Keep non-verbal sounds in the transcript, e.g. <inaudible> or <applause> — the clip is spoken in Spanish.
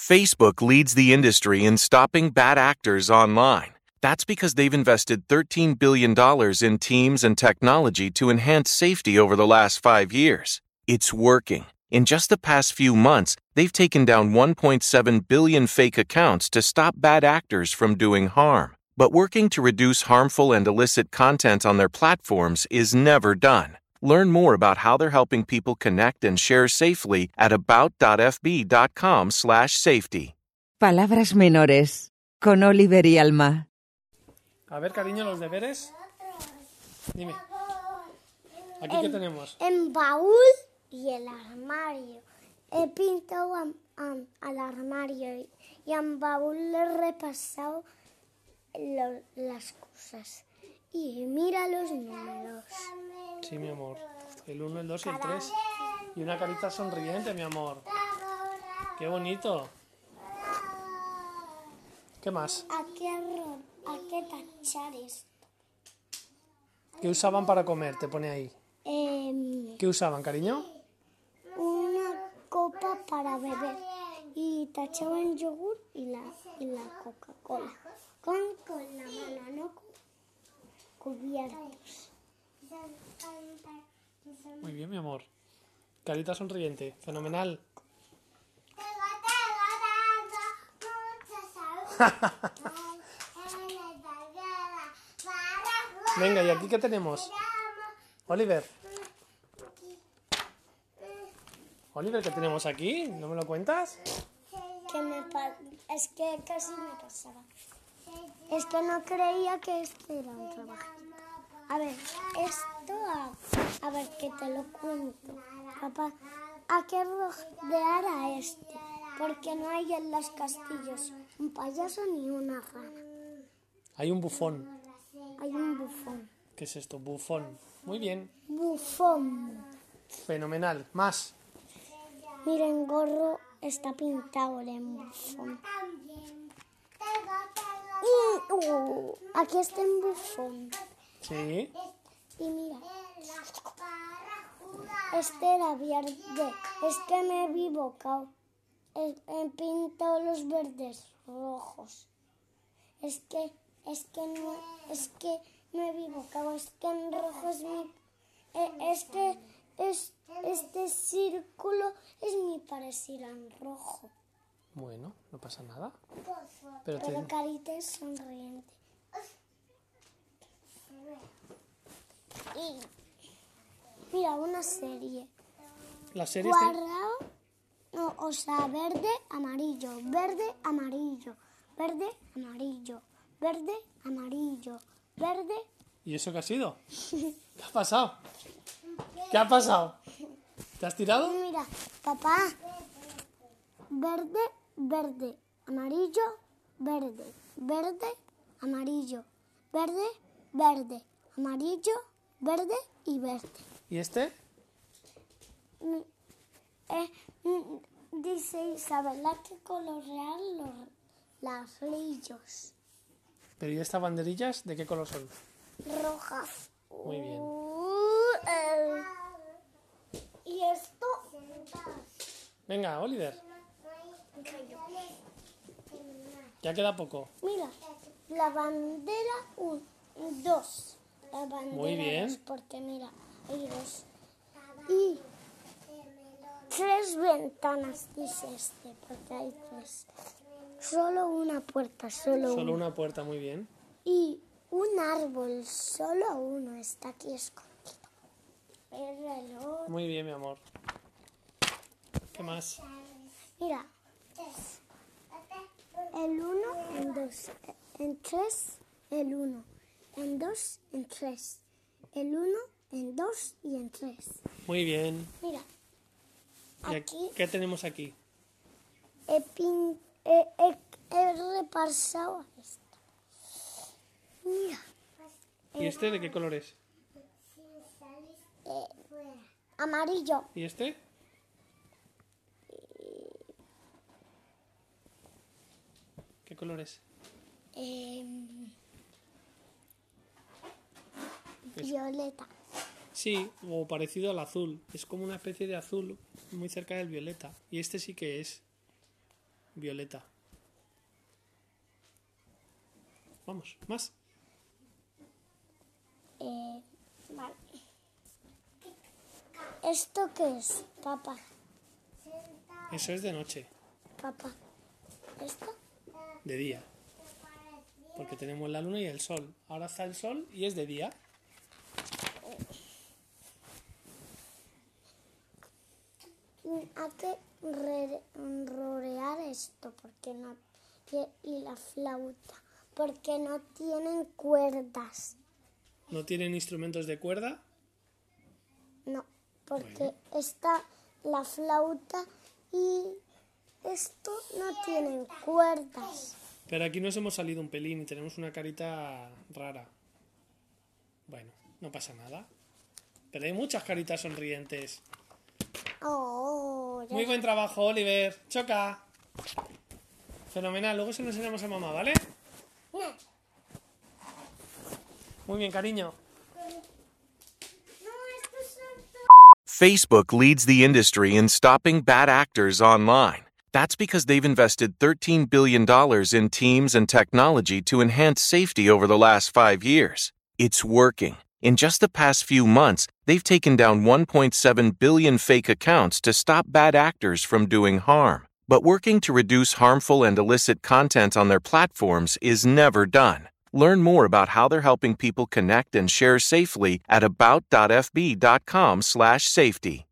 Facebook leads the industry in stopping bad actors online. That's because they've invested $13 billion in teams and technology to enhance safety over the last five years. It's working. In just the past few months, they've taken down 1.7 billion fake accounts to stop bad actors from doing harm. But working to reduce harmful and illicit content on their platforms is never done. Learn more about how they're helping people connect and share safely at about.fb.com/safety. Palabras menores con Oliver y Alma. A ver, cariño, los deberes. Dime. ¿Aquí qué tenemos? En baúl y el armario. He pintado am- am- al armario y en baúl le he repasado lo- las cosas. Y mira los números. Sí, mi amor. El 1, el 2 y el 3. Y una carita sonriente, mi amor. Qué bonito. ¿Qué más? ¿A qué, ro- a qué tachar esto? ¿Qué usaban para comer? Te pone ahí. Em, ¿Qué usaban, cariño? una copa para beber. Y tachaban yogur y la, y la Coca-Cola. Con, con la mano, no cu- cubiertos. Muy bien, mi amor. Carita sonriente. Fenomenal. <laughs> Venga, ¿y aquí qué tenemos? Oliver. Oliver, ¿qué tenemos aquí? ¿No me lo cuentas? Que me es que casi me pasaba. Es que no creía que esto era un trabajo. A ver, esto, a, a ver que te lo cuento. Papá, ¿a qué rodear a este? Porque no hay en los castillos un payaso ni una rana. Hay un bufón. Hay un bufón. ¿Qué es esto? Bufón. Muy bien. Bufón. Fenomenal. Más. Miren, gorro está pintado en bufón. Uh, aquí está en bufón. Sí. Y mira, este era verde. Es que me he equivocado. He, he pintado los verdes rojos. Es que, es que no, es que me he equivocado. Es que en rojo es mi, eh, es que es, este círculo es mi parecido en rojo. Bueno, no pasa nada. Pero te... Pero carita es sonriente. Y mira, una serie. la serie está... Cuadrado, no, o sea, verde, amarillo, verde, amarillo, verde, amarillo, verde, amarillo, verde. ¿Y eso qué ha sido? <laughs> ¿Qué ha pasado? ¿Qué ha pasado? ¿Te has tirado? Mira, papá, verde, verde, amarillo, verde, verde, amarillo, verde, verde, amarillo, verde y verde. ¿Y este? Mm, eh, mm, dice Isabel, hay que colorear los, rillos ¿Pero y estas banderillas de qué color son? rojas. Muy bien. Uh, eh. Y esto, Venga, Oliver. Ya queda poco. mira, la bandera, un, dos. La bandera Muy bien. dos, porque mira, hay dos. Y tres ventanas, dice este, porque hay tres. Solo una puerta, solo, Solo una. una puerta, muy bien. Y un árbol, solo uno está aquí escondido. El reloj. Muy bien, mi amor. ¿Qué más? Mira. El uno en dos. En tres, el uno. En dos, en tres. El uno en dos y en tres. Muy bien. Mira. ¿Y Aquí aquí, qué tenemos aquí? he, pin- he, he- he repasado esto. Mira. ¿Y este de qué color es? Amarillo. ¿Y este? ¿Qué color es? em, violeta. Sí, o parecido al azul. Es como una especie de azul muy cerca del violeta. Y este sí que es. Violeta. Vamos, más. Eh, vale. ¿Esto qué es, papá? Eso es de noche, Papá. ¿Esto? De día. Porque tenemos la luna y el sol. Ahora está el sol y es de día. Hay que re- rorear esto porque no y, y la flauta porque no tienen cuerdas. No tienen instrumentos de cuerda. No, porque está la flauta y esto no tienen cuerdas. Pero aquí nos hemos salido un pelín y tenemos una carita rara. Bueno, no pasa nada. Pero hay muchas caritas sonrientes. Oh, ya Muy buen trabajo, Oliver. Choca. Fenomenal. Luego se lo enseñamos a mamá, ¿vale? Muy bien, cariño. Facebook leads the industry in stopping bad actors online. That's because they've invested $13 billion in teams and technology to enhance safety over the last five years. It's working. In just the past few months, they've taken down 1.7 billion fake accounts to stop bad actors from doing harm. But working to reduce harmful and illicit content on their platforms is never done. Learn more about how they're helping people connect and share safely at about.fb.com/safety.